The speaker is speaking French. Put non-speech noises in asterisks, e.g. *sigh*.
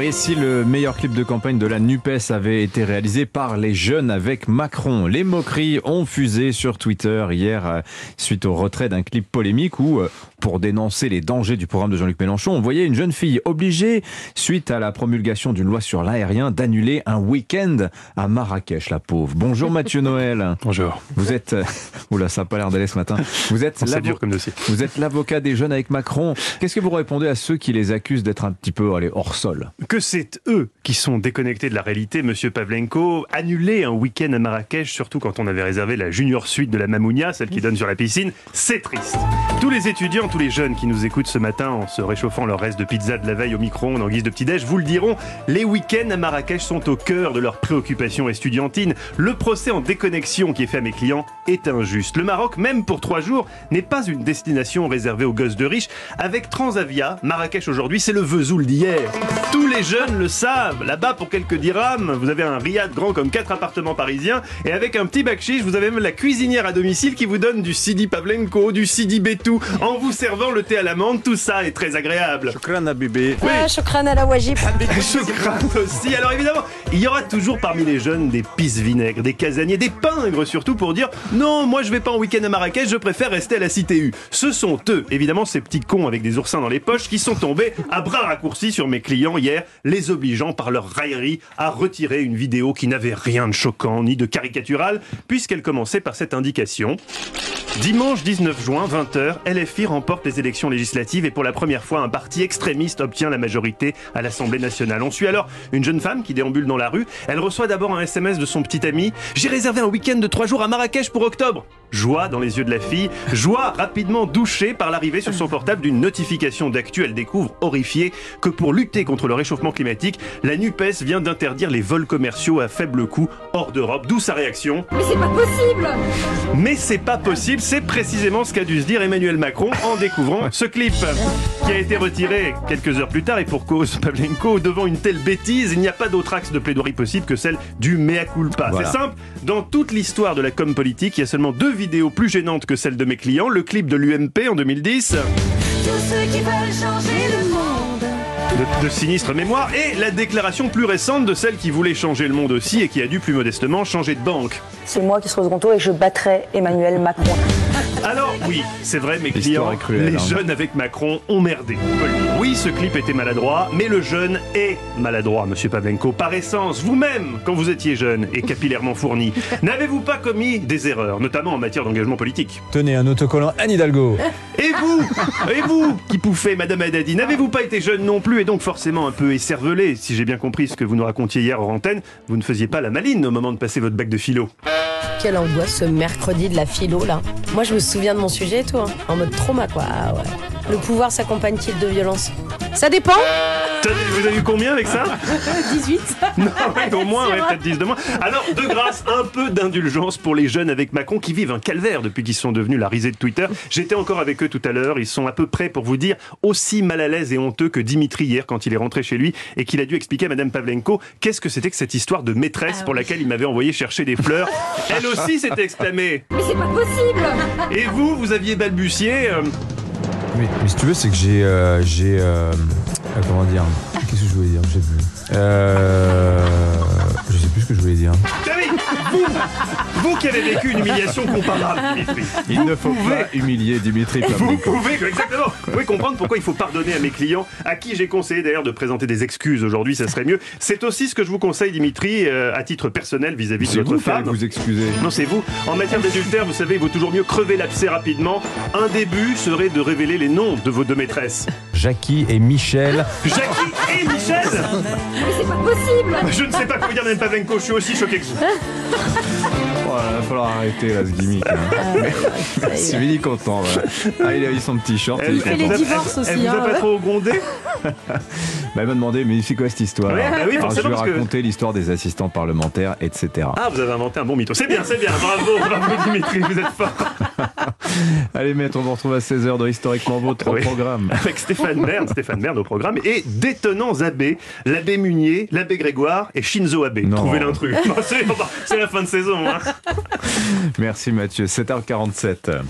Et si le meilleur clip de campagne de la NUPES avait été réalisé par les jeunes avec Macron? Les moqueries ont fusé sur Twitter hier euh, suite au retrait d'un clip polémique où, euh, pour dénoncer les dangers du programme de Jean-Luc Mélenchon, on voyait une jeune fille obligée, suite à la promulgation d'une loi sur l'aérien, d'annuler un week-end à Marrakech, la pauvre. Bonjour Mathieu *laughs* Noël. Bonjour. Vous êtes... euh, Oula, ça n'a pas l'air d'aller ce matin. Vous êtes dur comme dossier. Vous êtes l'avocat des jeunes avec Macron. Qu'est-ce que vous répondez à ceux qui les accusent d'être un petit peu allez, hors sol? Que c'est eux qui sont déconnectés de la réalité, monsieur Pavlenko. Annuler un week-end à Marrakech, surtout quand on avait réservé la junior suite de la Mamounia, celle qui donne sur la piscine, c'est triste. Tous les étudiants, tous les jeunes qui nous écoutent ce matin en se réchauffant leur reste de pizza de la veille au micro-ondes en guise de petit-déj, vous le diront, les week-ends à Marrakech sont au cœur de leurs préoccupations estudiantines. Le procès en déconnexion qui est fait à mes clients est injuste. Le Maroc, même pour trois jours, n'est pas une destination réservée aux gosses de riches. Avec Transavia, Marrakech aujourd'hui, c'est le Vesoul d'hier. Tous les jeunes le savent. Là-bas, pour quelques dirhams, vous avez un riad grand comme quatre appartements parisiens. Et avec un petit bakchich, vous avez même la cuisinière à domicile qui vous donne du Sidi Pavlenko, du Sidi Betou, en vous servant le thé à l'amande. Tout ça est très agréable. Shukran à bébé. Ah, shukran à la wajib. *laughs* Je crains aussi. Alors évidemment, il y aura toujours parmi les jeunes des pisse vinaigres, des casaniers, des pingres surtout pour dire non, moi je vais pas en week-end à Marrakech, je préfère rester à la CTU. Ce sont eux, évidemment, ces petits cons avec des oursins dans les poches qui sont tombés à bras raccourcis sur mes clients les obligeant par leur raillerie à retirer une vidéo qui n'avait rien de choquant ni de caricatural, puisqu'elle commençait par cette indication. Dimanche 19 juin, 20h, LFI remporte les élections législatives et pour la première fois, un parti extrémiste obtient la majorité à l'Assemblée nationale. On suit alors une jeune femme qui déambule dans la rue. Elle reçoit d'abord un SMS de son petit ami. J'ai réservé un week-end de trois jours à Marrakech pour octobre. Joie dans les yeux de la fille. Joie rapidement douchée par l'arrivée sur son portable d'une notification d'actu. Elle découvre, horrifiée, que pour lutter contre le réchauffement climatique, la NUPES vient d'interdire les vols commerciaux à faible coût hors d'Europe. D'où sa réaction. Mais c'est pas possible Mais c'est pas possible, c'est précisément ce qu'a dû se dire Emmanuel Macron en découvrant ce clip, qui a été retiré quelques heures plus tard et pour cause Pavlenko, devant une telle bêtise, il n'y a pas d'autre axe de plaidoirie possible que celle du mea culpa. Voilà. C'est simple, dans toute l'histoire de la com politique, il y a seulement deux vidéos plus gênantes que celles de mes clients, le clip de l'UMP en 2010, Tous ceux qui veulent changer le monde. de, de sinistre mémoire, et la déclaration plus récente de celle qui voulait changer le monde aussi et qui a dû plus modestement changer de banque. C'est moi qui serai au second tour et je battrai Emmanuel Macron. Oui, c'est vrai, mes clients, cruelle, les hein. jeunes avec Macron ont merdé. Oui, ce clip était maladroit, mais le jeune est maladroit, monsieur Pavlenko. Par essence, vous-même, quand vous étiez jeune et capillairement fourni, *laughs* n'avez-vous pas commis des erreurs, notamment en matière d'engagement politique? Tenez, un autocollant Anne Hidalgo. Et vous? Et vous, qui pouffez, madame Haddadi, n'avez-vous pas été jeune non plus et donc forcément un peu écervelé? Si j'ai bien compris ce que vous nous racontiez hier hors antenne, vous ne faisiez pas la maline au moment de passer votre bac de philo. Quelle angoisse ce mercredi de la philo là. Moi je me souviens de mon sujet et tout, hein. en mode trauma quoi. Ah. Le pouvoir s'accompagne-t-il de violence? Ça dépend Vous avez eu combien avec ça? *laughs* 18 Non, ouais, au moins, ouais, peut-être 10 de moins. Alors, de grâce, un peu d'indulgence pour les jeunes avec Macron qui vivent un calvaire depuis qu'ils sont devenus la risée de Twitter. J'étais encore avec eux tout à l'heure. Ils sont à peu près, pour vous dire, aussi mal à l'aise et honteux que Dimitri hier quand il est rentré chez lui et qu'il a dû expliquer à Madame Pavlenko qu'est-ce que c'était que cette histoire de maîtresse Ah pour laquelle il m'avait envoyé chercher des fleurs. *laughs* Elle aussi s'est exclamée. Mais c'est pas possible Et vous, vous aviez balbutié. euh, Mais, mais si tu veux, c'est que j'ai. euh, j'ai. euh, euh, comment dire Qu'est-ce que je voulais dire sais plus. Euh, plus ce que je voulais dire. Vous, vous qui avez vécu une humiliation comparable, Dimitri. Il ne faut pouvez- pas humilier Dimitri Vous pouvez, exactement. Vous pouvez comprendre pourquoi il faut pardonner à mes clients, à qui j'ai conseillé d'ailleurs de présenter des excuses aujourd'hui, ça serait mieux. C'est aussi ce que je vous conseille, Dimitri, euh, à titre personnel vis-à-vis de votre vous femme. vous excuser. Non, c'est vous. En matière d'adultère, vous savez, il vaut toujours mieux crever l'abcès rapidement. Un début serait de révéler les noms de vos deux maîtresses. Jackie et Michel. Jackie et Michel Mais c'est pas possible Je ne sais pas quoi vous dire, même Pavlenko, je suis aussi choqué que vous. Oh, il va falloir arrêter là ce gimmick. hein. C'est Billy content. voilà. Ah, il a eu son petit short. il est content. vous a- divorces elle- aussi, Elle vous a hein, pas trop grondé *laughs* Bah, elle m'a demandé, mais c'est quoi cette histoire Ouais, bah oui, Alors, Je forcément, lui ai parce que- raconté l'histoire des assistants parlementaires, etc. Ah, vous avez inventé un bon mytho. C'est bien, c'est bien. Bravo, bravo Dimitri, vous êtes fort. *laughs* Allez, maître, on vous retrouve à 16h dans Historiquement Vôtre au Oui. programme. *laughs* avec Stéphane Bern, Stéphane Bern au programme, et d'étonnants abbés, l'abbé Munier, l'abbé Grégoire et Shinzo Abe. Non. Trouvez l'intrus. *laughs* C'est c'est la fin de saison. Hein. Merci Mathieu, 7h47.